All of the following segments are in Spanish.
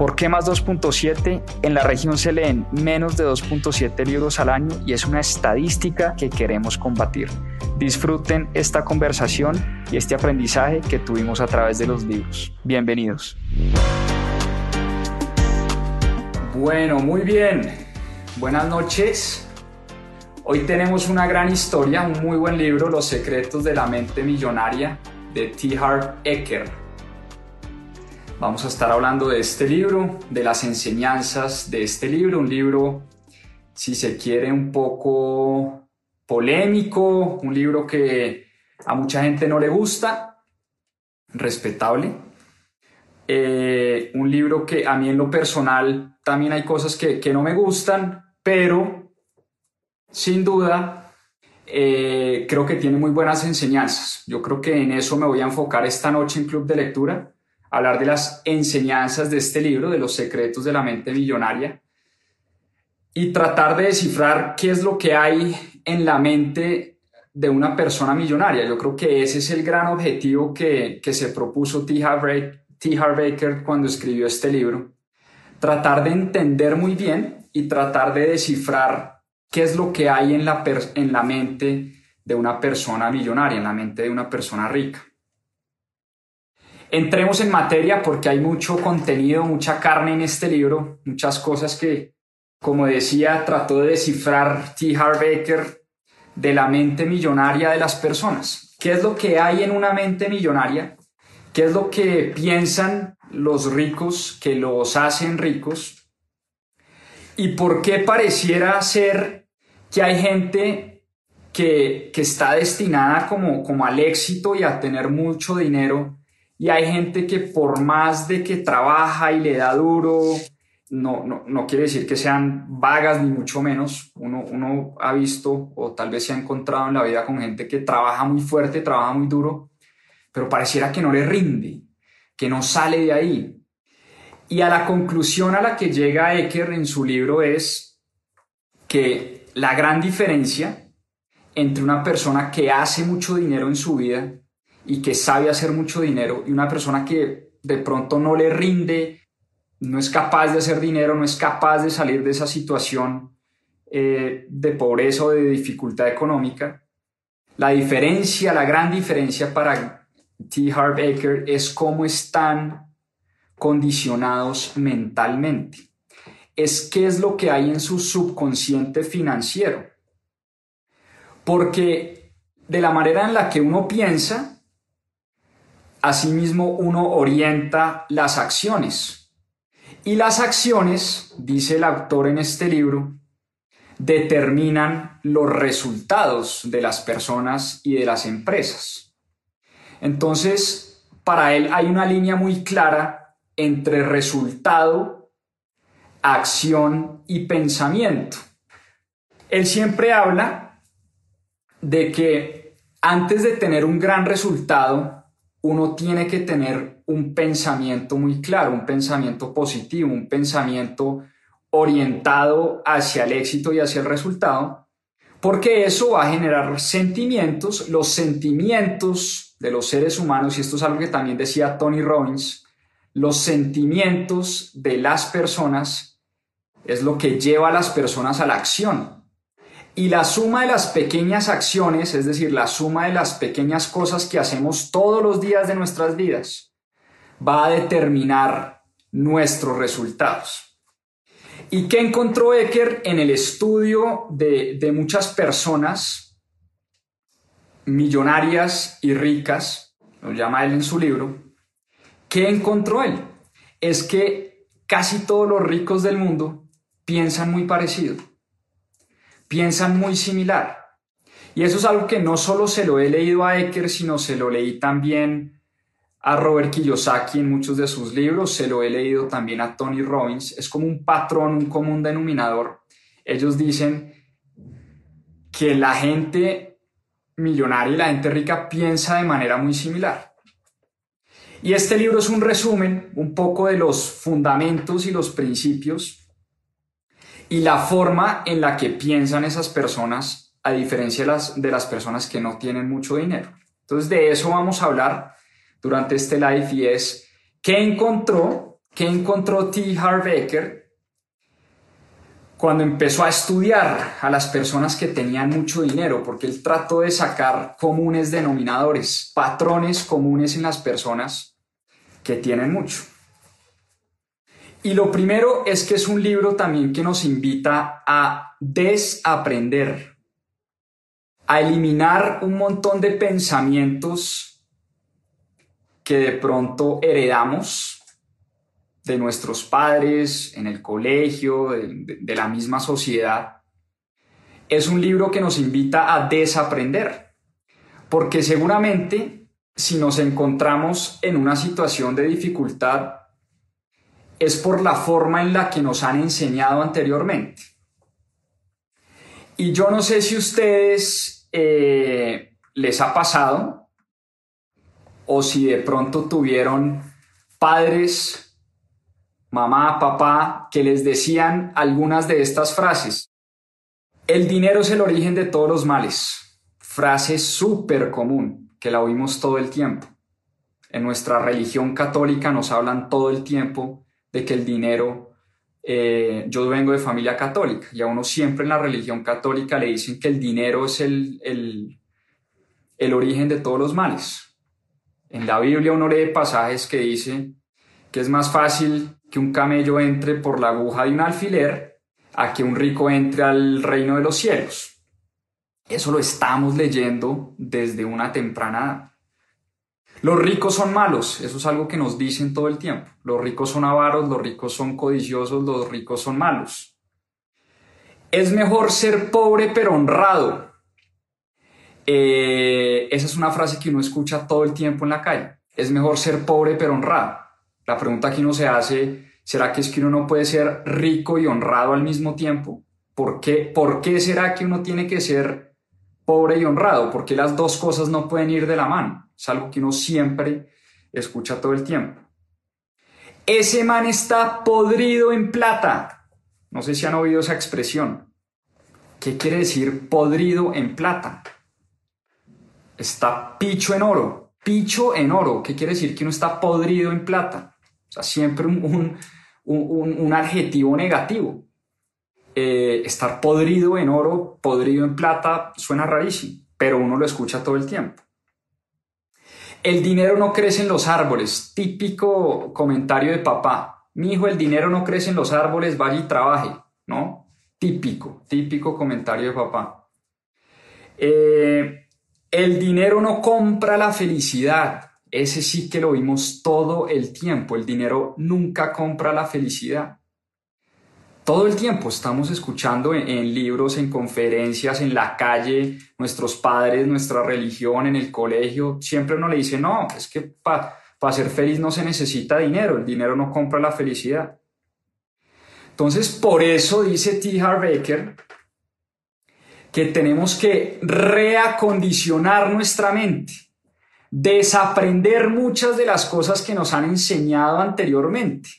¿Por qué más 2.7? En la región se leen menos de 2.7 libros al año y es una estadística que queremos combatir. Disfruten esta conversación y este aprendizaje que tuvimos a través de los libros. Bienvenidos. Bueno, muy bien. Buenas noches. Hoy tenemos una gran historia, un muy buen libro, Los secretos de la mente millonaria, de T. Harv Eker. Vamos a estar hablando de este libro, de las enseñanzas de este libro, un libro, si se quiere, un poco polémico, un libro que a mucha gente no le gusta, respetable. Eh, un libro que a mí en lo personal también hay cosas que, no me gustan, pero sin duda eh, creo que tiene muy buenas enseñanzas. Yo creo que en eso me voy a enfocar esta noche en Club de Lectura hablar de las enseñanzas de este libro, de los secretos de la mente millonaria, y tratar de descifrar qué es lo que hay en la mente de una persona millonaria. Yo creo que ese es el gran objetivo que, se propuso T. Harv Baker cuando escribió este libro. Tratar de entender muy bien y tratar de descifrar qué es lo que hay en la, en la mente de una persona millonaria, en la mente de una persona rica. Entremos en materia porque hay mucho contenido, mucha carne en este libro, muchas cosas que, como decía, trató de descifrar T. Harv Baker de la mente millonaria de las personas. ¿Qué es lo que hay en una mente millonaria? ¿Qué es lo que piensan los ricos que los hacen ricos? ¿Y por qué pareciera ser que hay gente que, que está destinada como, como al éxito y a tener mucho dinero y hay gente que por más de que trabaja y le da duro, no, no, no quiere decir que sean vagas ni mucho menos. Uno, uno ha visto o tal vez se ha encontrado en la vida con gente que trabaja muy fuerte, trabaja muy duro, pero pareciera que no le rinde, que no sale de ahí. Y a la conclusión a la que llega Ecker en su libro es que la gran diferencia entre una persona que hace mucho dinero en su vida y que sabe hacer mucho dinero y una persona que de pronto no le rinde, no es capaz de hacer dinero, no es capaz de salir de esa situación eh, de pobreza o de dificultad económica, la diferencia, la gran diferencia para T. Harv Eker es cómo están condicionados mentalmente. Es qué es lo que hay en su subconsciente financiero. Porque de la manera en la que uno piensa, Asimismo, uno orienta las acciones. Y las acciones, dice el autor en este libro, determinan los resultados de las personas y de las empresas. Entonces, para él hay una línea muy clara entre resultado, acción y pensamiento. Él siempre habla de que antes de tener un gran resultado, uno tiene que tener un pensamiento muy claro, un pensamiento positivo, un pensamiento orientado hacia el éxito y hacia el resultado, porque eso va a generar sentimientos, los sentimientos de los seres humanos, y esto es algo que también decía Tony Robbins, los sentimientos de las personas es lo que lleva a las personas a la acción. Y la suma de las pequeñas acciones, es decir, la suma de las pequeñas cosas que hacemos todos los días de nuestras vidas, va a determinar nuestros resultados. ¿Y qué encontró Ecker en el estudio de, de muchas personas millonarias y ricas? Lo llama él en su libro. ¿Qué encontró él? Es que casi todos los ricos del mundo piensan muy parecido piensan muy similar. Y eso es algo que no solo se lo he leído a Ecker, sino se lo leí también a Robert Kiyosaki en muchos de sus libros, se lo he leído también a Tony Robbins. Es como un patrón, un común denominador. Ellos dicen que la gente millonaria y la gente rica piensa de manera muy similar. Y este libro es un resumen un poco de los fundamentos y los principios y la forma en la que piensan esas personas a diferencia de las, de las personas que no tienen mucho dinero. Entonces de eso vamos a hablar durante este live y es qué encontró, qué encontró T. Harv cuando empezó a estudiar a las personas que tenían mucho dinero, porque él trató de sacar comunes denominadores, patrones comunes en las personas que tienen mucho. Y lo primero es que es un libro también que nos invita a desaprender, a eliminar un montón de pensamientos que de pronto heredamos de nuestros padres, en el colegio, de, la misma sociedad, es un libro que nos invita a desaprender, porque seguramente si nos encontramos en una situación de dificultad, es por la forma en la que nos han enseñado anteriormente. Y yo no sé si ustedes eh, les ha pasado o si de pronto tuvieron padres mamá, papá, que les decían algunas de estas frases. El dinero es el origen de todos los males. Frase súper común, que la oímos todo el tiempo. En nuestra religión católica nos hablan todo el tiempo de que el dinero, eh, yo vengo de familia católica y a uno siempre en la religión católica le dicen que el dinero es el, el, el origen de todos los males. En la Biblia uno lee pasajes que dicen que es más fácil que un camello entre por la aguja de un alfiler a que un rico entre al reino de los cielos. Eso lo estamos leyendo desde una temprana edad. Los ricos son malos, eso es algo que nos dicen todo el tiempo. Los ricos son avaros, los ricos son codiciosos, los ricos son malos. Es mejor ser pobre pero honrado. Eh, esa es una frase que uno escucha todo el tiempo en la calle. Es mejor ser pobre pero honrado. La pregunta que uno se hace, ¿será que es que uno no puede ser rico y honrado al mismo tiempo? ¿Por qué, ¿Por qué será que uno tiene que ser pobre y honrado? ¿Por qué las dos cosas no pueden ir de la mano? Es algo que uno siempre escucha todo el tiempo. Ese man está podrido en plata. No sé si han oído esa expresión. ¿Qué quiere decir podrido en plata? Está picho en oro. Picho en oro. ¿Qué quiere decir que uno está podrido en plata? O sea, siempre un, un, adjetivo negativo. Eh, estar podrido en oro, podrido en plata, suena rarísimo, pero uno lo escucha todo el tiempo. El dinero no crece en los árboles, típico comentario de papá. Mi hijo, el dinero no crece en los árboles, vaya y trabaje, ¿no? Típico, típico comentario de papá. Eh, el dinero no compra la felicidad. Ese sí que lo vimos todo el tiempo. El dinero nunca compra la felicidad. Todo el tiempo estamos escuchando en, libros, en conferencias, en la calle, nuestros padres, nuestra religión, en el colegio. Siempre uno le dice, no, es que para ser feliz no se necesita dinero. El dinero no compra la felicidad. Entonces, por eso dice T. Harv que tenemos que reacondicionar nuestra mente desaprender muchas de las cosas que nos han enseñado anteriormente.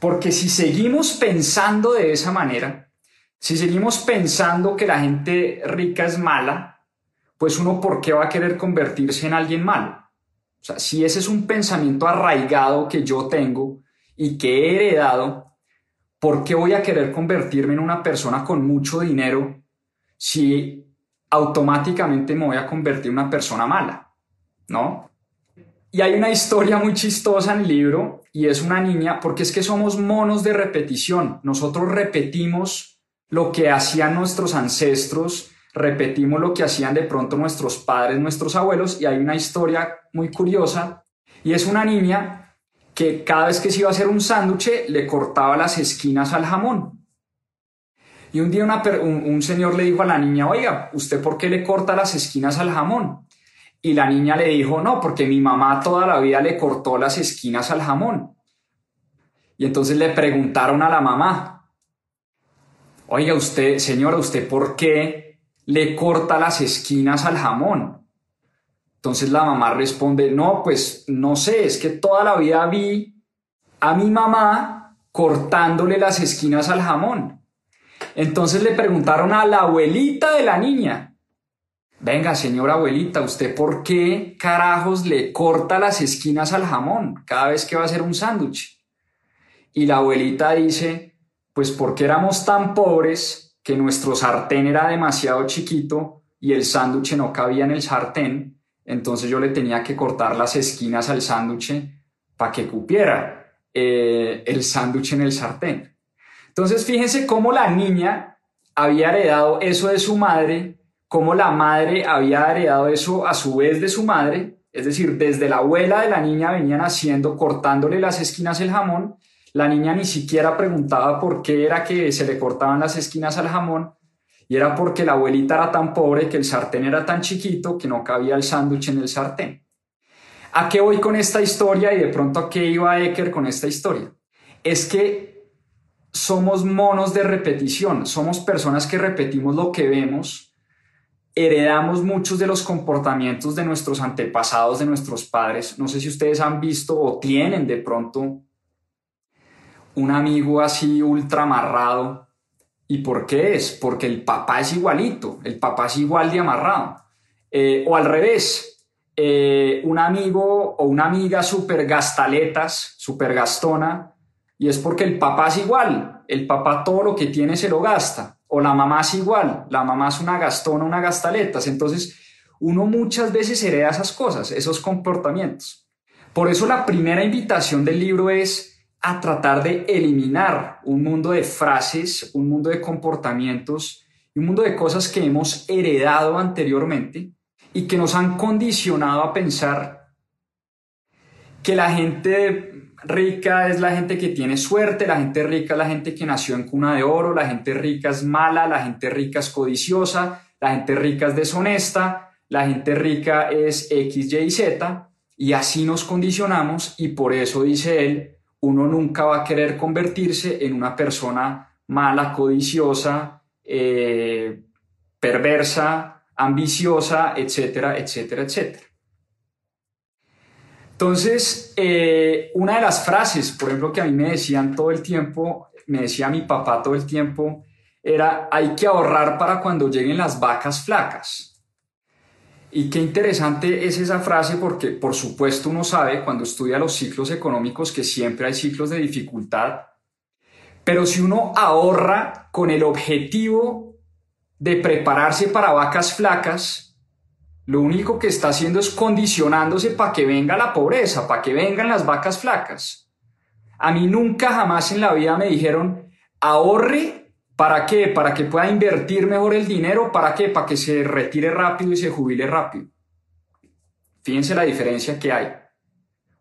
Porque si seguimos pensando de esa manera, si seguimos pensando que la gente rica es mala, pues uno por qué va a querer convertirse en alguien malo. O sea, si ese es un pensamiento arraigado que yo tengo y que he heredado, ¿por qué voy a querer convertirme en una persona con mucho dinero si automáticamente me voy a convertir en una persona mala? ¿no? Y hay una historia muy chistosa en el libro y es una niña, porque es que somos monos de repetición. Nosotros repetimos lo que hacían nuestros ancestros, repetimos lo que hacían de pronto nuestros padres, nuestros abuelos, y hay una historia muy curiosa y es una niña que cada vez que se iba a hacer un sándwich le cortaba las esquinas al jamón. Y un día un, un señor le dijo a la niña, oiga, ¿usted por qué le corta las esquinas al jamón? Y la niña le dijo, no, porque mi mamá toda la vida le cortó las esquinas al jamón. Y entonces le preguntaron a la mamá, oiga usted, señora, ¿usted por qué le corta las esquinas al jamón. Entonces la mamá responde, no, pues no sé, es que toda la vida vi a mi mamá cortándole las esquinas al jamón. Entonces le preguntaron a la abuelita de la niña, venga señora abuelita, ¿usted por qué carajos le corta las esquinas al jamón cada vez que va a hacer un sándwich? Y la abuelita dice, pues porque éramos tan pobres que nuestro sartén era demasiado chiquito y el sándwich no cabía en el sartén, entonces yo le tenía que cortar las esquinas al sándwich para que cupiera eh, el sándwich en el sartén. Entonces fíjense cómo la niña había heredado eso de su madre, cómo la madre había heredado eso a su vez de su madre, es decir, desde la abuela de la niña venían haciendo, cortándole las esquinas el jamón, la niña ni siquiera preguntaba por qué era que se le cortaban las esquinas al jamón, y era porque la abuelita era tan pobre que el sartén era tan chiquito que no cabía el sándwich en el sartén. ¿A qué voy con esta historia y de pronto a qué iba Ecker con esta historia? Es que somos monos de repetición, somos personas que repetimos lo que vemos, heredamos muchos de los comportamientos de nuestros antepasados, de nuestros padres. No sé si ustedes han visto o tienen de pronto un amigo así ultra amarrado ¿Y por qué es? Porque el papá es igualito, el papá es igual de amarrado. Eh, o al revés, eh, un amigo o una amiga súper gastaletas, súper gastona, y es porque el papá es igual, el papá todo lo que tiene se lo gasta. O la mamá es igual, la mamá es una gastona, una gastaletas. Entonces, uno muchas veces hereda esas cosas, esos comportamientos. Por eso la primera invitación del libro es a tratar de eliminar un mundo de frases, un mundo de comportamientos y un mundo de cosas que hemos heredado anteriormente y que nos han condicionado a pensar que la gente rica es la gente que tiene suerte, la gente rica es la gente que nació en cuna de oro, la gente rica es mala, la gente rica es codiciosa, la gente rica es deshonesta, la gente rica es X, Y, Z, y así nos condicionamos y por eso dice él, uno nunca va a querer convertirse en una persona mala, codiciosa, eh, perversa, ambiciosa, etcétera, etcétera, etcétera. Entonces, eh, una de las frases, por ejemplo, que a mí me decían todo el tiempo, me decía mi papá todo el tiempo, era, hay que ahorrar para cuando lleguen las vacas flacas. Y qué interesante es esa frase porque, por supuesto, uno sabe cuando estudia los ciclos económicos que siempre hay ciclos de dificultad, pero si uno ahorra con el objetivo de prepararse para vacas flacas, lo único que está haciendo es condicionándose para que venga la pobreza, para que vengan las vacas flacas. A mí nunca jamás en la vida me dijeron, ahorre ¿Para qué? Para que pueda invertir mejor el dinero. ¿Para qué? Para que se retire rápido y se jubile rápido. Fíjense la diferencia que hay.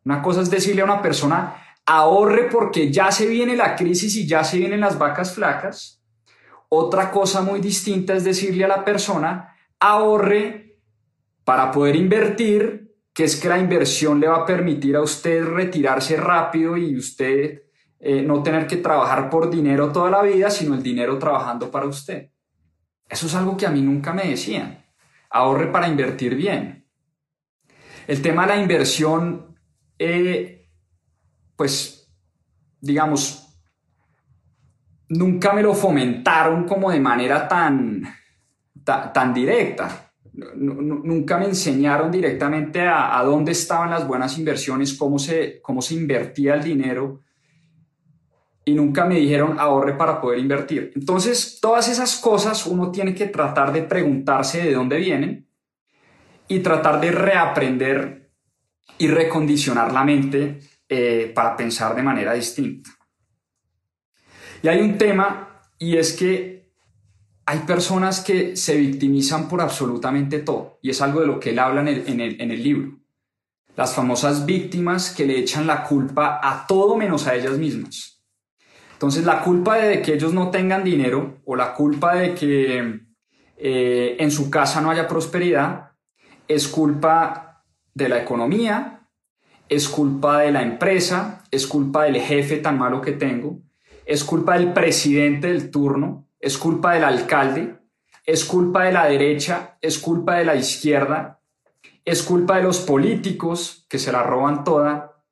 Una cosa es decirle a una persona, ahorre porque ya se viene la crisis y ya se vienen las vacas flacas. Otra cosa muy distinta es decirle a la persona, ahorre para poder invertir, que es que la inversión le va a permitir a usted retirarse rápido y usted eh, no tener que trabajar por dinero toda la vida, sino el dinero trabajando para usted. Eso es algo que a mí nunca me decían. Ahorre para invertir bien. El tema de la inversión, eh, pues, digamos, nunca me lo fomentaron como de manera tan, tan, directa. Nunca me enseñaron directamente a, dónde estaban las buenas inversiones, cómo se, cómo se invertía el dinero y nunca me dijeron ahorre para poder invertir. Entonces, todas esas cosas uno tiene que tratar de preguntarse de dónde vienen y tratar de reaprender y recondicionar la mente eh, para pensar de manera distinta. Y hay un tema y es que hay personas que se victimizan por absolutamente todo y es algo de lo que él habla en el, libro. Las famosas víctimas que le echan la culpa a todo menos a ellas mismas. Entonces la culpa de que ellos no tengan dinero o la culpa de que eh, en su casa no haya prosperidad es culpa de la economía, es culpa de la empresa, es culpa del jefe tan malo que tengo, es culpa del presidente del turno, es culpa del alcalde, es culpa de la derecha, es culpa de la izquierda, es culpa de los políticos que se la roban toda,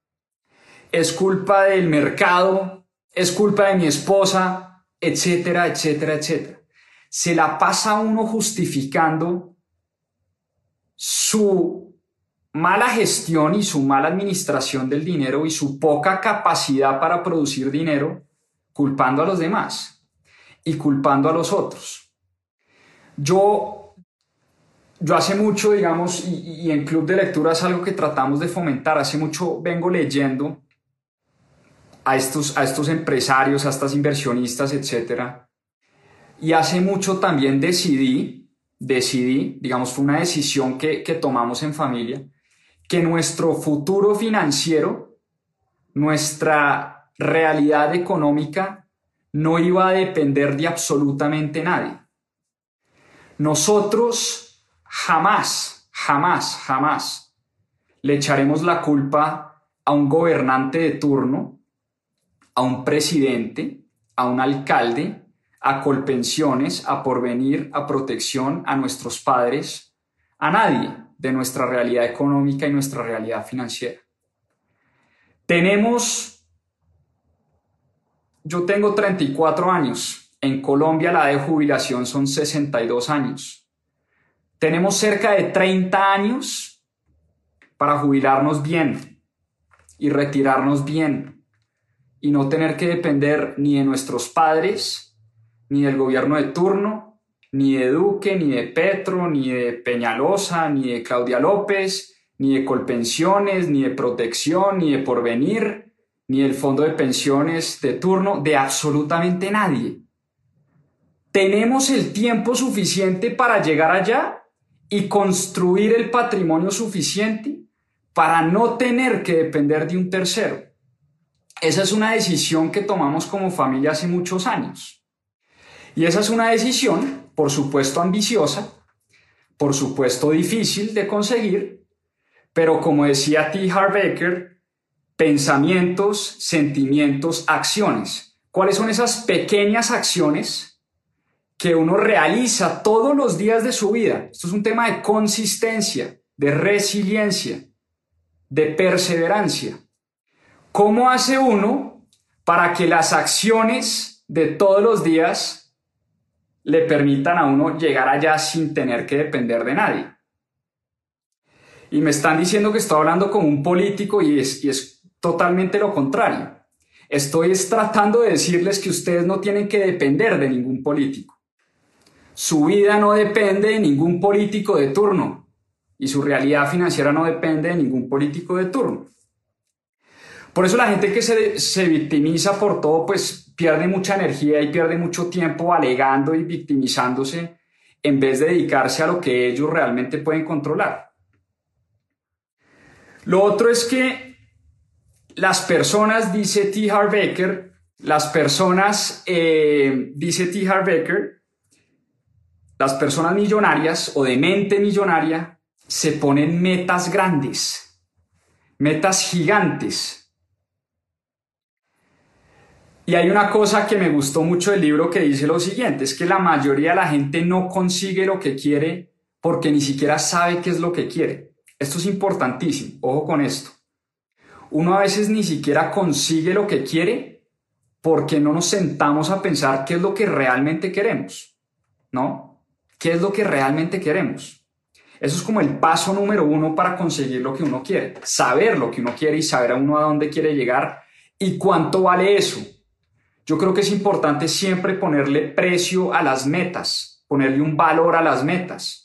es culpa del mercado, es culpa de mi esposa, etcétera, etcétera, etcétera. Se la pasa uno justificando su mala gestión y su mala administración del dinero y su poca capacidad para producir dinero, culpando a los demás y culpando a los otros. Yo, yo hace mucho, digamos, y, en Club de Lectura es algo que tratamos de fomentar, hace mucho vengo leyendo a estos, a estos empresarios, a estas inversionistas, etcétera. Y hace mucho también decidí, decidí, digamos, fue una decisión que, que tomamos en familia, que nuestro futuro financiero, nuestra realidad económica, no iba a depender de absolutamente nadie. Nosotros jamás, jamás, jamás le echaremos la culpa a un gobernante de turno, a un presidente, a un alcalde, a colpensiones, a porvenir, a protección, a nuestros padres, a nadie de nuestra realidad económica y nuestra realidad financiera. Tenemos, yo tengo 34 años, en Colombia la de jubilación son 62 años. Tenemos cerca de 30 años para jubilarnos bien y retirarnos bien y no tener que depender ni de nuestros padres, ni del gobierno de turno, ni de Duque, ni de Petro, ni de Peñalosa, ni de Claudia López, ni de Colpensiones, ni de Protección, ni de Porvenir, ni del Fondo de Pensiones de turno, de absolutamente nadie. ¿Tenemos el tiempo suficiente para llegar allá y construir el patrimonio suficiente para no tener que depender de un tercero? Esa es una decisión que tomamos como familia hace muchos años. Y esa es una decisión, por supuesto, ambiciosa, por supuesto, difícil de conseguir, pero como decía T. Harbaker, pensamientos, sentimientos, acciones. ¿Cuáles son esas pequeñas acciones que uno realiza todos los días de su vida. Esto es un tema de consistencia, de resiliencia, de perseverancia. ¿Cómo hace uno para que las acciones de todos los días le permitan a uno llegar allá sin tener que depender de nadie? Y me están diciendo que estoy hablando como un político y es, y es totalmente lo contrario. Estoy tratando de decirles que ustedes no tienen que depender de ningún político. Su vida no depende de ningún político de turno y su realidad financiera no depende de ningún político de turno. Por eso la gente que se, victimiza por todo, pues pierde mucha energía y pierde mucho tiempo alegando y victimizándose en vez de dedicarse a lo que ellos realmente pueden controlar. Lo otro es que las personas, dice T. Harbaker, las personas, eh, dice T. Harbaker, las personas millonarias o de mente millonaria se ponen metas grandes, metas gigantes. Y hay una cosa que me gustó mucho del libro que dice lo siguiente, es que la mayoría de la gente no consigue lo que quiere porque ni siquiera sabe qué es lo que quiere. Esto es importantísimo, ojo con esto. Uno a veces ni siquiera consigue lo que quiere porque no nos sentamos a pensar qué es lo que realmente queremos, ¿no? ¿Qué es lo que realmente queremos? Eso es como el paso número uno para conseguir lo que uno quiere. Saber lo que uno quiere y saber a uno a dónde quiere llegar y cuánto vale eso. Yo creo que es importante siempre ponerle precio a las metas, ponerle un valor a las metas.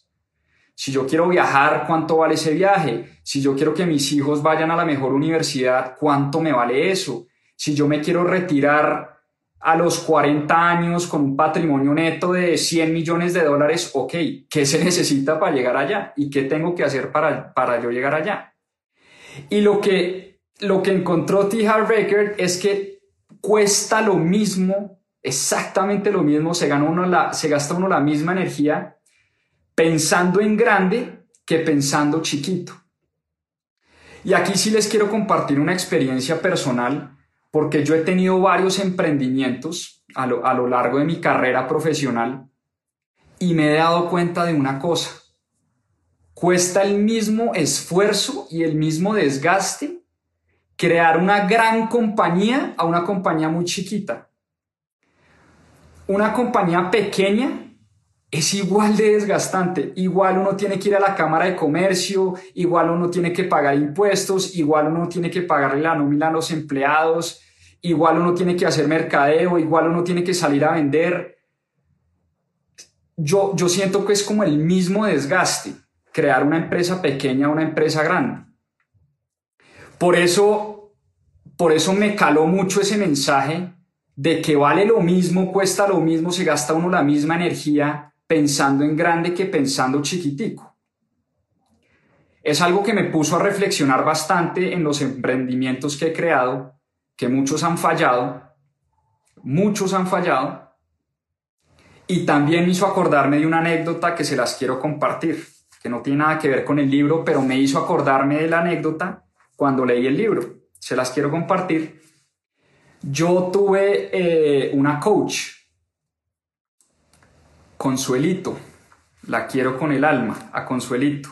Si yo quiero viajar, ¿cuánto vale ese viaje? Si yo quiero que mis hijos vayan a la mejor universidad, ¿cuánto me vale eso? Si yo me quiero retirar a los 40 años con un patrimonio neto de 100 millones de dólares, ok, ¿qué se necesita para llegar allá? ¿Y qué tengo que hacer para, para yo llegar allá? Y lo que, lo que encontró T. Harbaker es que cuesta lo mismo, exactamente lo mismo, se, gana uno la, se gasta uno la misma energía pensando en grande que pensando chiquito. Y aquí sí les quiero compartir una experiencia personal porque yo he tenido varios emprendimientos a lo, largo de mi carrera profesional y me he dado cuenta de una cosa. Cuesta el mismo esfuerzo y el mismo desgaste crear una gran compañía a una compañía muy chiquita. Una compañía pequeña es igual de desgastante. Igual uno tiene que ir a la Cámara de Comercio, igual uno tiene que pagar impuestos, igual uno tiene que pagarle la nómina a los empleados, igual uno tiene que hacer mercadeo, igual uno tiene que salir a vender. Yo, yo siento que es como el mismo desgaste crear una empresa pequeña una empresa grande. Por eso, por eso me caló mucho ese mensaje de que vale lo mismo, cuesta lo mismo, se gasta uno la misma energía pensando en grande que pensando chiquitico. Es algo que me puso a reflexionar bastante en los emprendimientos que he creado, que muchos han fallado, muchos han fallado, y también me hizo acordarme de una anécdota que se las quiero compartir, que no tiene nada que ver con el libro, pero me hizo acordarme de la anécdota cuando leí el libro. Se las quiero compartir. Yo tuve eh, una coach Consuelito. La quiero con el alma, a Consuelito.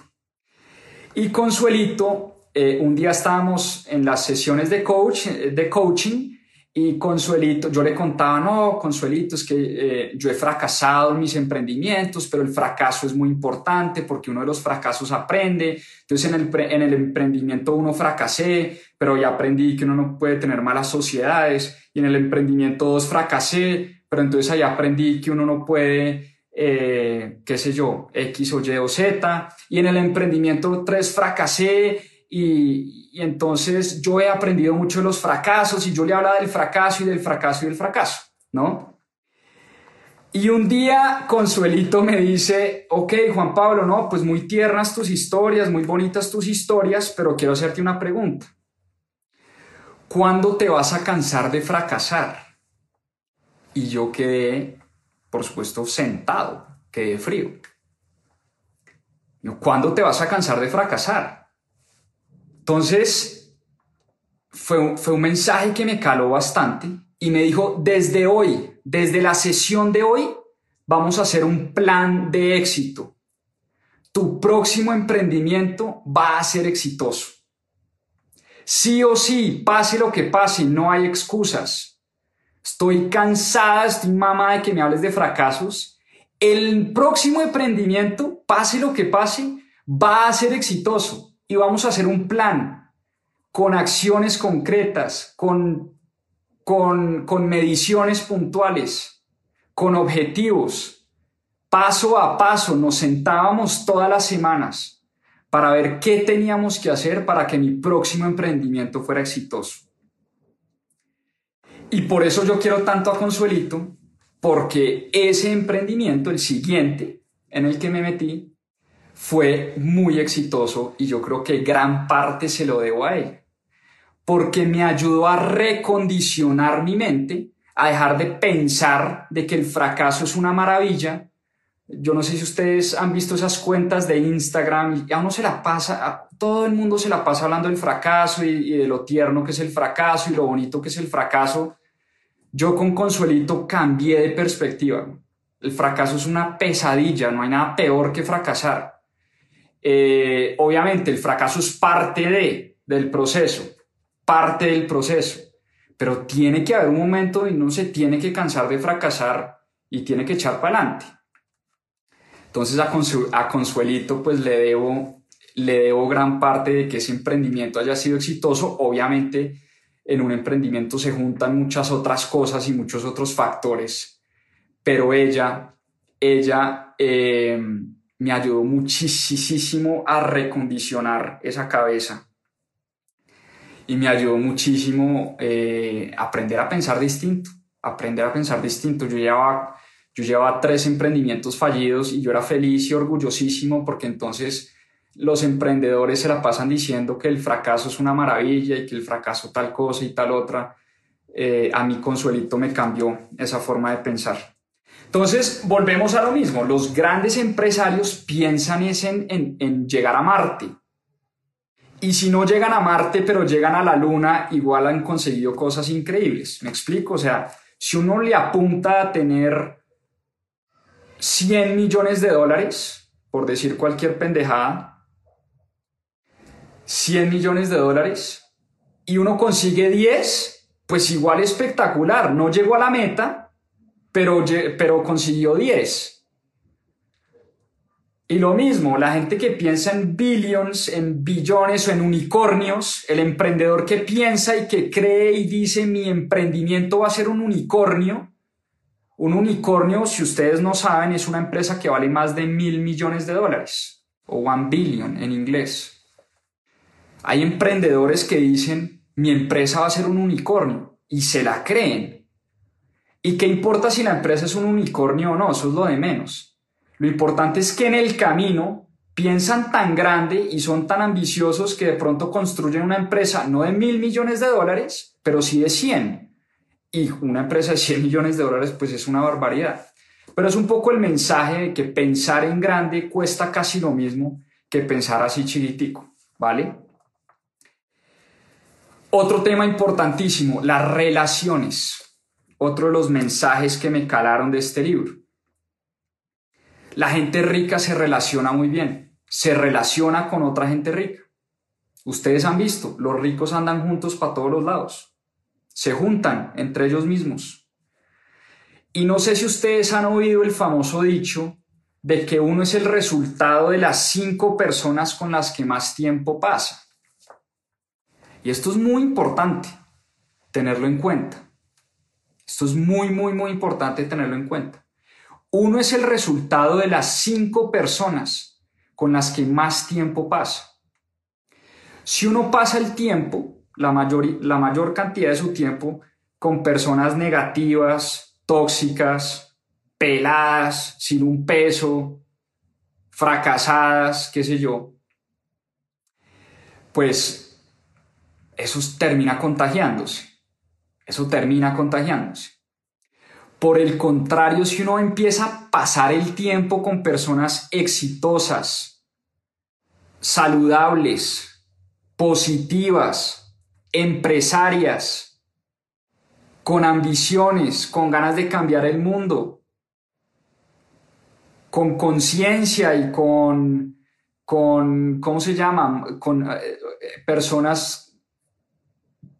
Y Consuelito, eh, un día estábamos en las sesiones de, coach, eh, de coaching y Consuelito, yo le contaba, no, Consuelito, es que eh, yo he fracasado en mis emprendimientos, pero el fracaso es muy importante porque uno de los fracasos aprende. Entonces en el, en el emprendimiento uno fracasé, pero ya aprendí que uno no puede tener malas sociedades. Y en el emprendimiento dos fracasé, pero entonces ahí aprendí que uno no puede eh, qué sé yo, X o Y o Z, y en el emprendimiento 3 fracasé y, entonces yo he aprendido mucho de los fracasos y yo le hablaba del fracaso y del fracaso y del fracaso, ¿no? Y un día Consuelito me dice, ok, Juan Pablo, no, pues muy tiernas tus historias, muy bonitas tus historias, pero quiero hacerte una pregunta. ¿Cuándo te vas a cansar de fracasar? Y yo quedé por supuesto, sentado, que frío. ¿Cuándo te vas a cansar de fracasar? Entonces, fue, fue un mensaje que me caló bastante y me dijo, desde hoy, desde la sesión de hoy, vamos a hacer un plan de éxito. Tu próximo emprendimiento va a ser exitoso. Sí o sí, pase lo que pase, no hay excusas. Estoy cansada, estoy mamada de que me hables de fracasos. El próximo emprendimiento, pase lo que pase, va a ser exitoso y vamos a hacer un plan con acciones concretas, con, con, con mediciones puntuales, con objetivos. Paso a paso nos sentábamos todas las semanas para ver qué teníamos que hacer para que mi próximo emprendimiento fuera exitoso. Y por eso yo quiero tanto a Consuelito, porque ese emprendimiento, el siguiente en el que me metí, fue muy exitoso y yo creo que gran parte se lo debo a él, porque me ayudó a recondicionar mi mente, a dejar de pensar de que el fracaso es una maravilla. Yo no sé si ustedes han visto esas cuentas de Instagram y a uno se la pasa, a todo el mundo se la pasa hablando del fracaso y, de lo tierno que es el fracaso y lo bonito que es el fracaso yo con Consuelito cambié de perspectiva. El fracaso es una pesadilla, no hay nada peor que fracasar. Eh, obviamente el fracaso es parte de, del proceso, parte del proceso, pero tiene que haber un momento y no se tiene que cansar de fracasar y tiene que echar para adelante. Entonces a, Consuelito pues le debo, le debo gran parte de que ese emprendimiento haya sido exitoso, obviamente en un emprendimiento se juntan muchas otras cosas y muchos otros factores, pero ella, ella eh, me ayudó muchísimo a recondicionar esa cabeza y me ayudó muchísimo eh, aprender a pensar distinto, aprender a pensar distinto. Yo llevaba, yo llevaba tres emprendimientos fallidos y yo era feliz y orgullosísimo porque entonces los emprendedores se la pasan diciendo que el fracaso es una maravilla y que el fracaso tal cosa y tal otra. Eh, a mi consuelito me cambió esa forma de pensar. Entonces, volvemos a lo mismo. Los grandes empresarios piensan es en, en llegar a Marte. Y si no llegan a Marte, pero llegan a la Luna, igual han conseguido cosas increíbles. ¿Me explico? O sea, si uno le apunta a tener 100 millones de dólares, por decir cualquier pendejada, 100 millones de dólares, y uno consigue 10, pues igual espectacular, no llegó a la meta, pero, pero consiguió 10. Y lo mismo, la gente que piensa en billions, en billones o en unicornios, el emprendedor que piensa y que cree y dice mi emprendimiento va a ser un unicornio. Un unicornio, si ustedes no saben, es una empresa que vale más de mil millones de dólares o one billion en inglés. Hay emprendedores que dicen mi empresa va a ser un unicornio y se la creen. ¿Y qué importa si la empresa es un unicornio o no? Eso es lo de menos. Lo importante es que en el camino piensan tan grande y son tan ambiciosos que de pronto construyen una empresa no de mil millones de dólares, pero sí de 100. Y una empresa de 100 millones de dólares pues es una barbaridad. Pero es un poco el mensaje de que pensar en grande cuesta casi lo mismo que pensar así chiquitico, ¿vale? Otro tema importantísimo, las relaciones. Otro de los mensajes que me calaron de este libro. La gente rica se relaciona muy bien, se relaciona con otra gente rica. Ustedes han visto, los ricos andan juntos para todos los lados, se juntan entre ellos mismos. Y no sé si ustedes han oído el famoso dicho de que uno es el resultado de las cinco personas con las que más tiempo pasa. Y esto es muy importante tenerlo en cuenta. Esto es muy, muy, muy importante tenerlo en cuenta. Uno es el resultado de las cinco personas con las que más tiempo pasa. Si uno pasa el tiempo, la mayor, la mayor cantidad de su tiempo, con personas negativas, tóxicas, peladas, sin un peso, fracasadas, qué sé yo, pues eso termina contagiándose. Eso termina contagiándose. Por el contrario, si uno empieza a pasar el tiempo con personas exitosas, saludables, positivas, empresarias, con ambiciones, con ganas de cambiar el mundo, con conciencia y con, con, ¿cómo se llama? Con eh, eh, personas,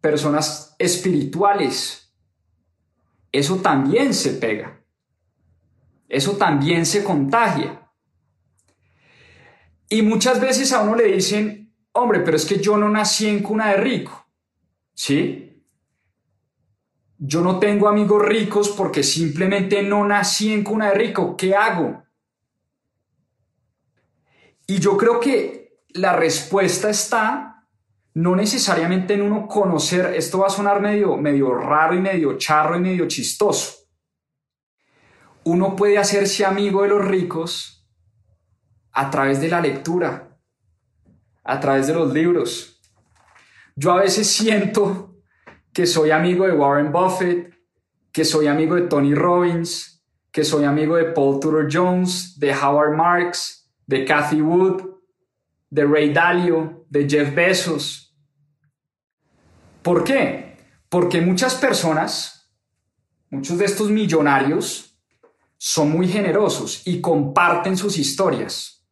personas espirituales eso también se pega. Eso también se contagia. Y muchas veces a uno le dicen, hombre, pero es que yo no nací en cuna de rico. ¿Sí? Yo no tengo amigos ricos porque simplemente no nací en cuna de rico. ¿Qué hago? Y yo creo que la respuesta está no necesariamente en uno conocer, esto va a sonar medio, medio raro y medio charro y medio chistoso. Uno puede hacerse amigo de los ricos a través de la lectura, a través de los libros. Yo a veces siento que soy amigo de Warren Buffett, que soy amigo de Tony Robbins, que soy amigo de Paul Tudor Jones, de Howard Marks, de Cathy Wood, de Ray Dalio, de Jeff Bezos, ¿Por qué? Porque muchas personas, muchos de estos millonarios, son muy generosos y comparten sus historias.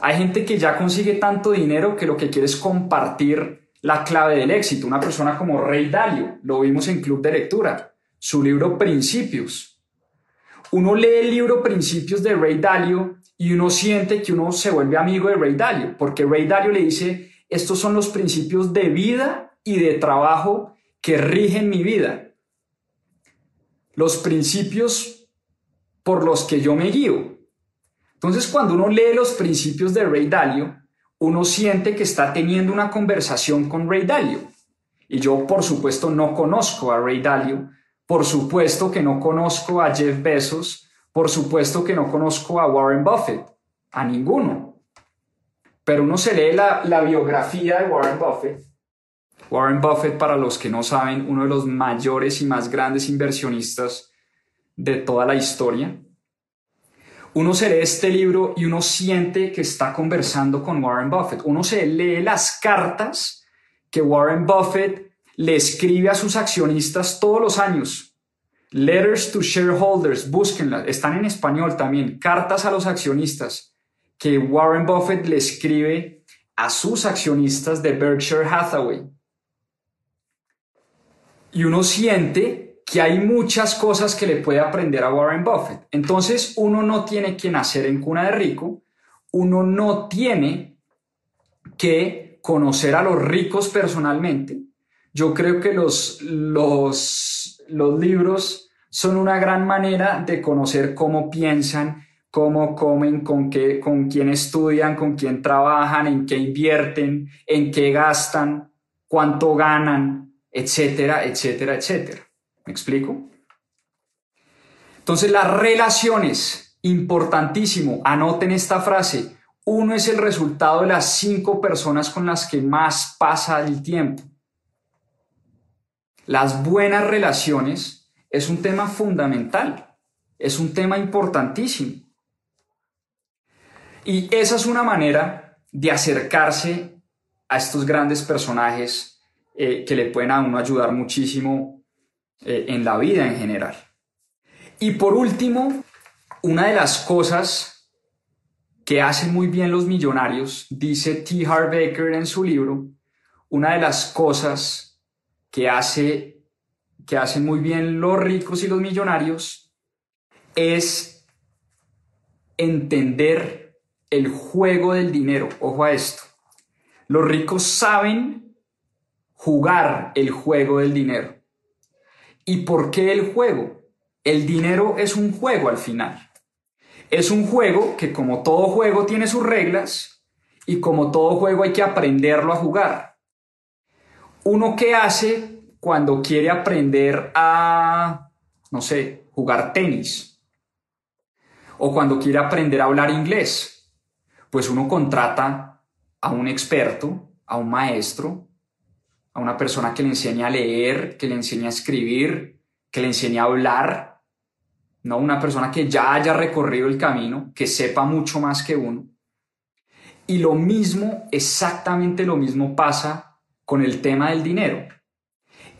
Hay gente que ya consigue tanto dinero que lo que quiere es compartir la clave del éxito. Una persona como Ray Dalio, lo vimos en Club de Lectura, su libro Principios. Uno lee el libro Principios de Ray Dalio y uno siente que uno se vuelve amigo de Ray Dalio, porque Ray Dalio le dice, estos son los principios de vida y de trabajo que rigen mi vida. Los principios por los que yo me guío. Entonces, cuando uno lee los principios de Ray Dalio, uno siente que está teniendo una conversación con Ray Dalio. Y yo, por supuesto, no conozco a Ray Dalio, por supuesto que no conozco a Jeff Bezos, por supuesto que no conozco a Warren Buffett, a ninguno. Pero uno se lee la, la biografía de Warren Buffett Warren Buffett, para los que no saben, uno de los mayores y más grandes inversionistas de toda la historia. Uno se lee este libro y uno siente que está conversando con Warren Buffett. Uno se lee las cartas que Warren Buffett le escribe a sus accionistas todos los años. Letters to Shareholders, búsquenlas, están en español también, cartas a los accionistas que Warren Buffett le escribe a sus accionistas de Berkshire Hathaway. Y uno siente que hay muchas cosas que le puede aprender a Warren Buffett. Entonces uno no tiene que nacer en cuna de rico, uno no tiene que conocer a los ricos personalmente. Yo creo que los, los, libros son una gran manera de conocer cómo piensan, cómo comen, con, qué, con quién estudian, con quién trabajan, en qué invierten, en qué gastan, cuánto ganan, etcétera, etcétera, etcétera. ¿Me explico? Entonces las relaciones, importantísimo, anoten esta frase, uno es el resultado de las cinco personas con las que más pasa el tiempo. Las buenas relaciones es un tema fundamental, es un tema importantísimo. Y esa es una manera de acercarse a estos grandes personajes eh, que le pueden a uno ayudar muchísimo eh, en la vida en general. Y por último, una de las cosas que hacen muy bien los millonarios, dice T. Harv Baker en su libro, una de las cosas que hace que hacen muy bien los ricos y los millonarios es entender el juego del dinero. Ojo a esto. Los ricos saben jugar el juego del dinero. ¿Y por qué el juego? El dinero es un juego al final. Es un juego que como todo juego tiene sus reglas y como todo juego hay que aprenderlo a jugar. Uno que hace cuando quiere aprender a, no sé, jugar tenis o cuando quiere aprender a hablar inglés, pues uno contrata a un experto, a un maestro, a una persona que le enseña a leer, que le enseña a escribir, que le enseña a hablar, no una persona que ya haya recorrido el camino, que sepa mucho más que uno. Y lo mismo, exactamente lo mismo pasa con el tema del dinero.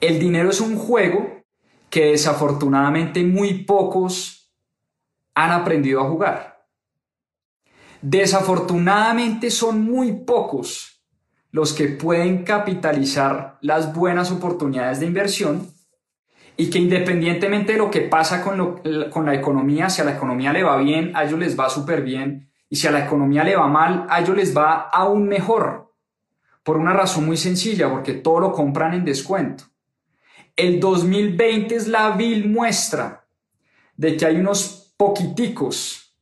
El dinero es un juego que desafortunadamente muy pocos han aprendido a jugar. Desafortunadamente son muy pocos los que pueden capitalizar las buenas oportunidades de inversión y que independientemente de lo que pasa con, con la economía, si a la economía le va bien, a ellos les va súper bien, y si a la economía le va mal, a ellos les va aún mejor, por una razón muy sencilla, porque todo lo compran en descuento. El 2020 es la vil muestra de que hay unos poquiticos,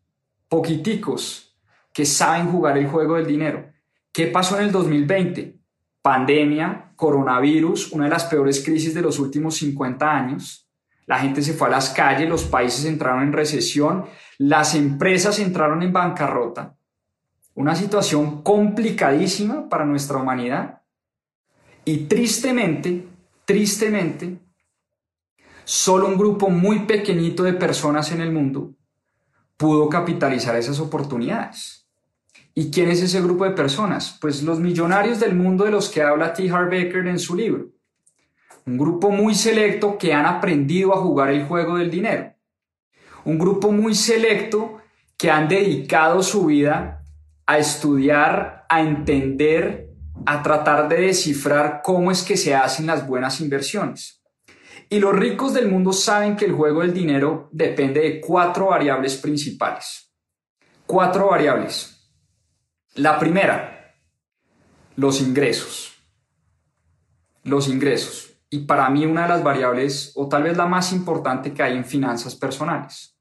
poquiticos que saben jugar el juego del dinero. ¿Qué pasó en el 2020? Pandemia, coronavirus, una de las peores crisis de los últimos 50 años. La gente se fue a las calles, los países entraron en recesión, las empresas entraron en bancarrota. Una situación complicadísima para nuestra humanidad. Y tristemente, Tristemente, solo un grupo muy pequeñito de personas en el mundo pudo capitalizar esas oportunidades. ¿Y quién es ese grupo de personas? Pues los millonarios del mundo de los que habla T. Harv Baker en su libro. Un grupo muy selecto que han aprendido a jugar el juego del dinero. Un grupo muy selecto que han dedicado su vida a estudiar, a entender a tratar de descifrar cómo es que se hacen las buenas inversiones. Y los ricos del mundo saben que el juego del dinero depende de cuatro variables principales. Cuatro variables. La primera, los ingresos. Los ingresos. Y para mí una de las variables, o tal vez la más importante que hay en finanzas personales.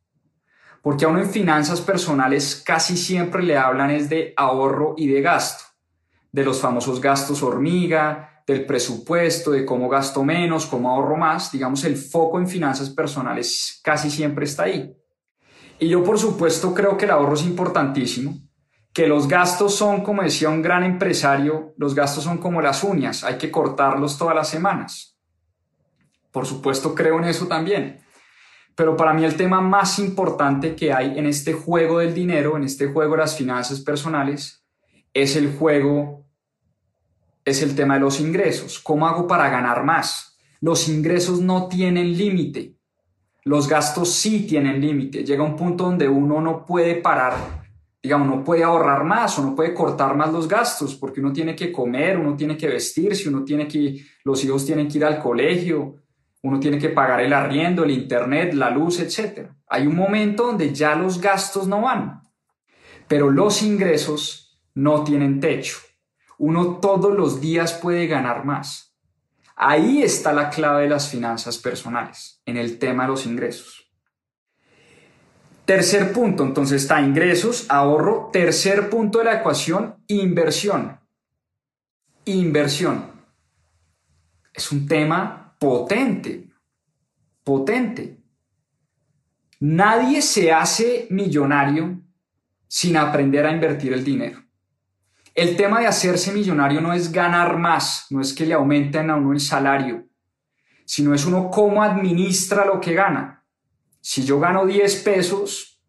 Porque a uno en finanzas personales casi siempre le hablan es de ahorro y de gasto de los famosos gastos hormiga, del presupuesto, de cómo gasto menos, cómo ahorro más, digamos, el foco en finanzas personales casi siempre está ahí. Y yo, por supuesto, creo que el ahorro es importantísimo, que los gastos son, como decía un gran empresario, los gastos son como las uñas, hay que cortarlos todas las semanas. Por supuesto, creo en eso también. Pero para mí el tema más importante que hay en este juego del dinero, en este juego de las finanzas personales, es el juego, es el tema de los ingresos. ¿Cómo hago para ganar más? Los ingresos no tienen límite. Los gastos sí tienen límite. Llega un punto donde uno no puede parar, digamos, no puede ahorrar más o no puede cortar más los gastos porque uno tiene que comer, uno tiene que vestirse, uno tiene que, los hijos tienen que ir al colegio, uno tiene que pagar el arriendo, el internet, la luz, etc. Hay un momento donde ya los gastos no van, pero los ingresos no tienen techo. Uno todos los días puede ganar más. Ahí está la clave de las finanzas personales, en el tema de los ingresos. Tercer punto, entonces está ingresos, ahorro. Tercer punto de la ecuación, inversión. Inversión. Es un tema potente, potente. Nadie se hace millonario sin aprender a invertir el dinero. El tema de hacerse millonario no es ganar más, no es que le aumenten a uno el salario, sino es uno cómo administra lo que gana. Si yo gano 10 pesos,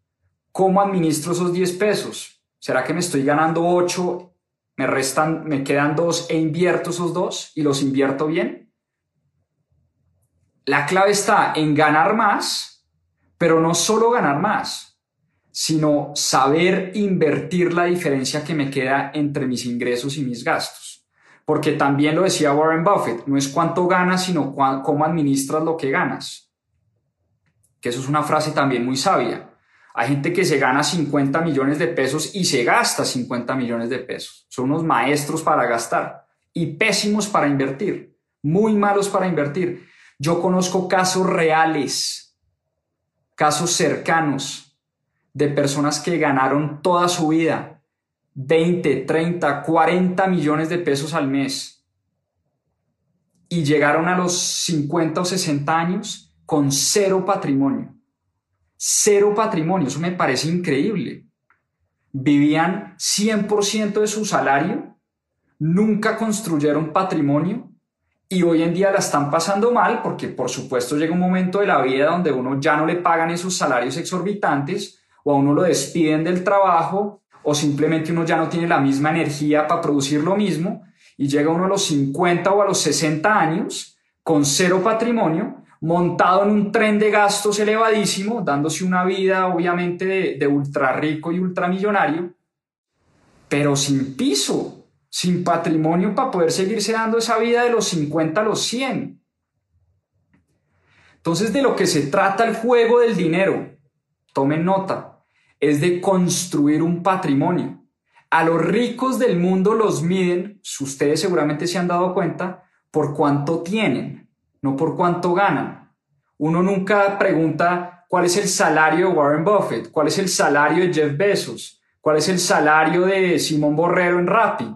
¿cómo administro esos 10 pesos? ¿Será que me estoy ganando 8, me restan, me quedan 2 e invierto esos 2 y los invierto bien? La clave está en ganar más, pero no solo ganar más, sino saber invertir la diferencia que me queda entre mis ingresos y mis gastos. Porque también lo decía Warren Buffett, no es cuánto ganas, sino cómo administras lo que ganas. Que eso es una frase también muy sabia. Hay gente que se gana 50 millones de pesos y se gasta 50 millones de pesos. Son unos maestros para gastar y pésimos para invertir, muy malos para invertir. Yo conozco casos reales, casos cercanos de personas que ganaron toda su vida 20, 30, 40 millones de pesos al mes y llegaron a los 50 o 60 años con cero patrimonio. Cero patrimonio, eso me parece increíble. Vivían 100% de su salario, nunca construyeron patrimonio y hoy en día la están pasando mal porque por supuesto llega un momento de la vida donde uno ya no le pagan esos salarios exorbitantes o a uno lo despiden del trabajo o simplemente uno ya no tiene la misma energía para producir lo mismo y llega uno a los 50 o a los 60 años con cero patrimonio, montado en un tren de gastos elevadísimo, dándose una vida obviamente de, ultra rico y ultramillonario, pero sin piso, sin patrimonio para poder seguirse dando esa vida de los 50 a los 100. Entonces de lo que se trata el juego del dinero, tomen nota, es de construir un patrimonio. A los ricos del mundo los miden, ustedes seguramente se han dado cuenta, por cuánto tienen, no por cuánto ganan. Uno nunca pregunta cuál es el salario de Warren Buffett, cuál es el salario de Jeff Bezos, cuál es el salario de Simón Borrero en Rappi.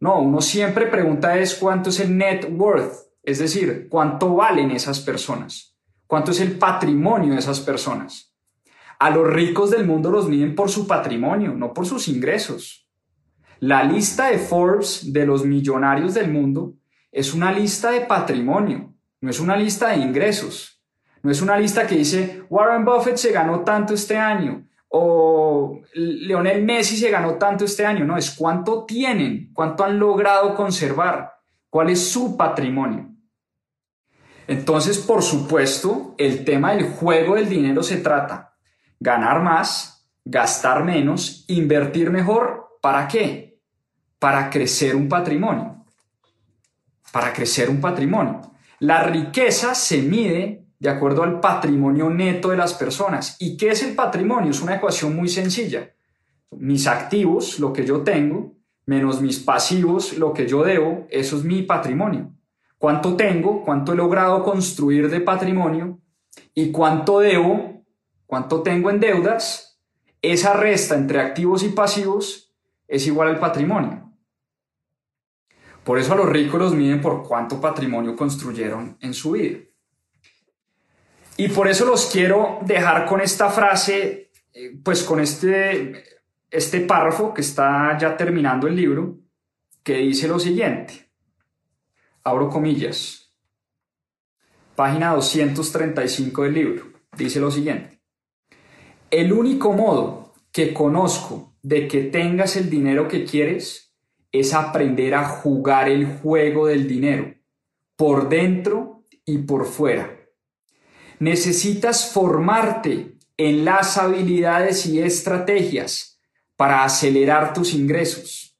No, uno siempre pregunta es cuánto es el net worth, es decir, cuánto valen esas personas, cuánto es el patrimonio de esas personas. A los ricos del mundo los miden por su patrimonio, no por sus ingresos. La lista de Forbes de los millonarios del mundo es una lista de patrimonio, no es una lista de ingresos. No es una lista que dice Warren Buffett se ganó tanto este año o Leonel Messi se ganó tanto este año. No, es cuánto tienen, cuánto han logrado conservar, cuál es su patrimonio. Entonces, por supuesto, el tema del juego del dinero se trata ganar más, gastar menos, invertir mejor. ¿Para qué? Para crecer un patrimonio. Para crecer un patrimonio. La riqueza se mide de acuerdo al patrimonio neto de las personas. ¿Y qué es el patrimonio? Es una ecuación muy sencilla. Mis activos, lo que yo tengo, menos mis pasivos, lo que yo debo, eso es mi patrimonio. ¿Cuánto tengo? ¿Cuánto he logrado construir de patrimonio? ¿Y cuánto debo cuánto tengo en deudas, esa resta entre activos y pasivos es igual al patrimonio. Por eso a los ricos los miden por cuánto patrimonio construyeron en su vida. Y por eso los quiero dejar con esta frase, eh, pues con este, este párrafo que está ya terminando el libro, que dice lo siguiente. Abro comillas. Página 235 del libro. Dice lo siguiente. El único modo que conozco de que tengas el dinero que quieres es aprender a jugar el juego del dinero, por dentro y por fuera. Necesitas formarte en las habilidades y estrategias para acelerar tus ingresos,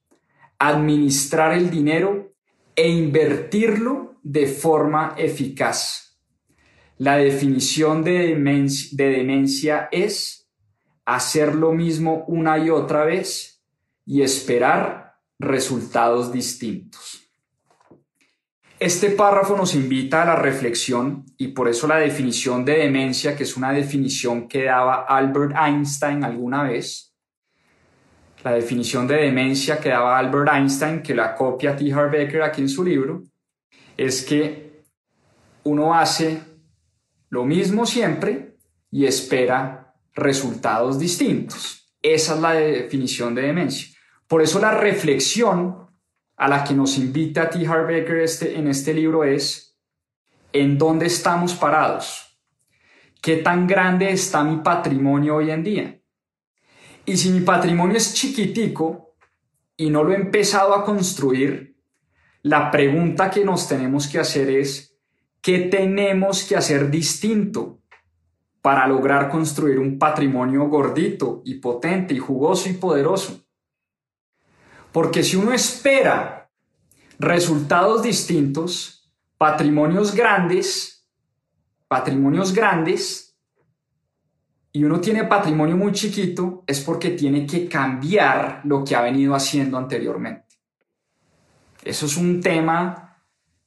administrar el dinero e invertirlo de forma eficaz. La definición de demencia, es hacer lo mismo una y otra vez y esperar resultados distintos. Este párrafo nos invita a la reflexión y por eso la definición de demencia, que es una definición que daba Albert Einstein alguna vez, la definición de demencia que daba Albert Einstein, que la copia T. Harv Becker aquí en su libro, es que uno hace lo mismo siempre y espera resultados distintos. Esa es la definición de demencia. Por eso la reflexión a la que nos invita T. Harv Becker este, en este libro es ¿en dónde estamos parados? ¿Qué tan grande está mi patrimonio hoy en día? Y si mi patrimonio es chiquitico y no lo he empezado a construir, la pregunta que nos tenemos que hacer es, ¿qué tenemos que hacer distinto para lograr construir un patrimonio gordito y potente y jugoso y poderoso? Porque si uno espera resultados distintos, patrimonios grandes, patrimonios grandes, y uno tiene patrimonio muy chiquito, es porque tiene que cambiar lo que ha venido haciendo anteriormente. Eso es un tema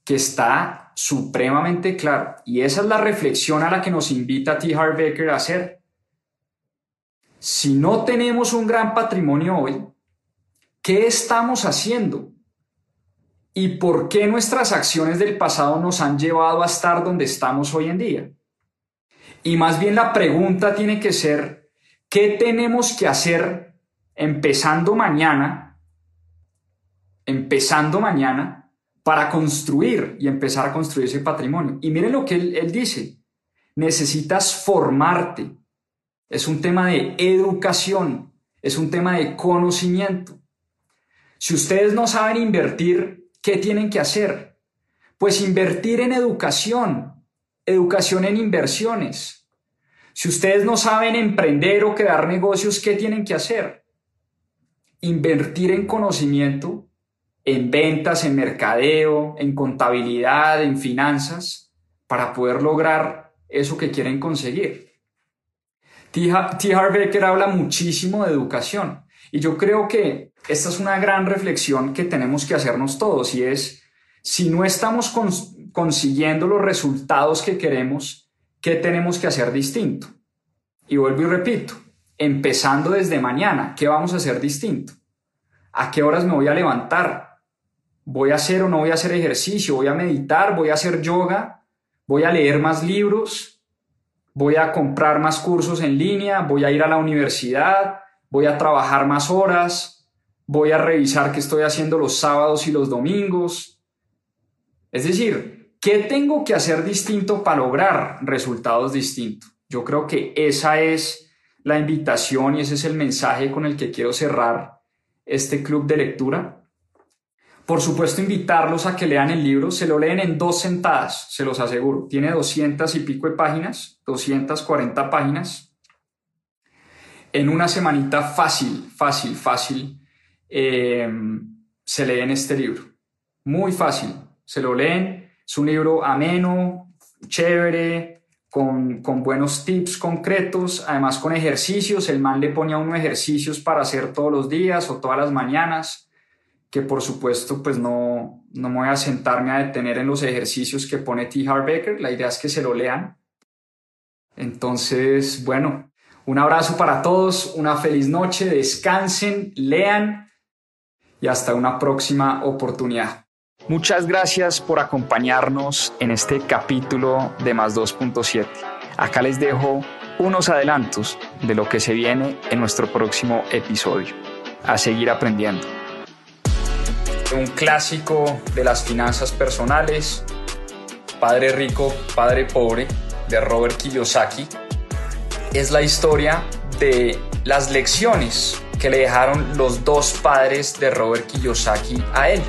que está supremamente claro y esa es la reflexión a la que nos invita T. Harv a hacer. Si no tenemos un gran patrimonio hoy, ¿qué estamos haciendo? ¿Y por qué nuestras acciones del pasado nos han llevado a estar donde estamos hoy en día? Y más bien la pregunta tiene que ser, ¿qué tenemos que hacer empezando mañana? Empezando mañana para construir y empezar a construir ese patrimonio. Y miren lo que él, él dice, necesitas formarte. Es un tema de educación, es un tema de conocimiento. Si ustedes no saben invertir, ¿qué tienen que hacer? Pues invertir en educación, educación en inversiones. Si ustedes no saben emprender o crear negocios, ¿qué tienen que hacer? Invertir en conocimiento, en ventas, en mercadeo, en contabilidad, en finanzas, para poder lograr eso que quieren conseguir. T. Harv Becker habla muchísimo de educación y yo creo que esta es una gran reflexión que tenemos que hacernos todos y es, si no estamos consiguiendo los resultados que queremos, ¿qué tenemos que hacer distinto? Y vuelvo y repito, empezando desde mañana, ¿qué vamos a hacer distinto? ¿A qué horas me voy a levantar? ¿Voy a hacer o no voy a hacer ejercicio? ¿Voy a meditar? ¿Voy a hacer yoga? ¿Voy a leer más libros? ¿Voy a comprar más cursos en línea? ¿Voy a ir a la universidad? ¿Voy a trabajar más horas? ¿Voy a revisar qué estoy haciendo los sábados y los domingos? Es decir, ¿Qué tengo que hacer distinto para lograr resultados distintos? Yo creo que esa es la invitación y ese es el mensaje con el que quiero cerrar este club de lectura. Por supuesto, invitarlos a que lean el libro. Se lo leen en dos sentadas, se los aseguro. Tiene 200 y pico de páginas, 240 páginas. En una semanita fácil, fácil, fácil, eh, se leen este libro. Muy fácil. Se lo leen es un libro ameno, chévere, con, buenos tips concretos, además con ejercicios. El man le pone a uno ejercicios para hacer todos los días o todas las mañanas, que por supuesto pues no, no me voy a sentarme a detener en los ejercicios que pone T. Harv Becker. La idea es que se lo lean. Entonces, bueno, un abrazo para todos, una feliz noche, descansen, lean y hasta una próxima oportunidad. Muchas gracias por acompañarnos en este capítulo de Más 2.7. Acá les dejo unos adelantos de lo que se viene en nuestro próximo episodio. A seguir aprendiendo. Un clásico de las finanzas personales, Padre Rico, Padre Pobre, de Robert Kiyosaki, es la historia de las lecciones que le dejaron los dos padres de Robert Kiyosaki a él.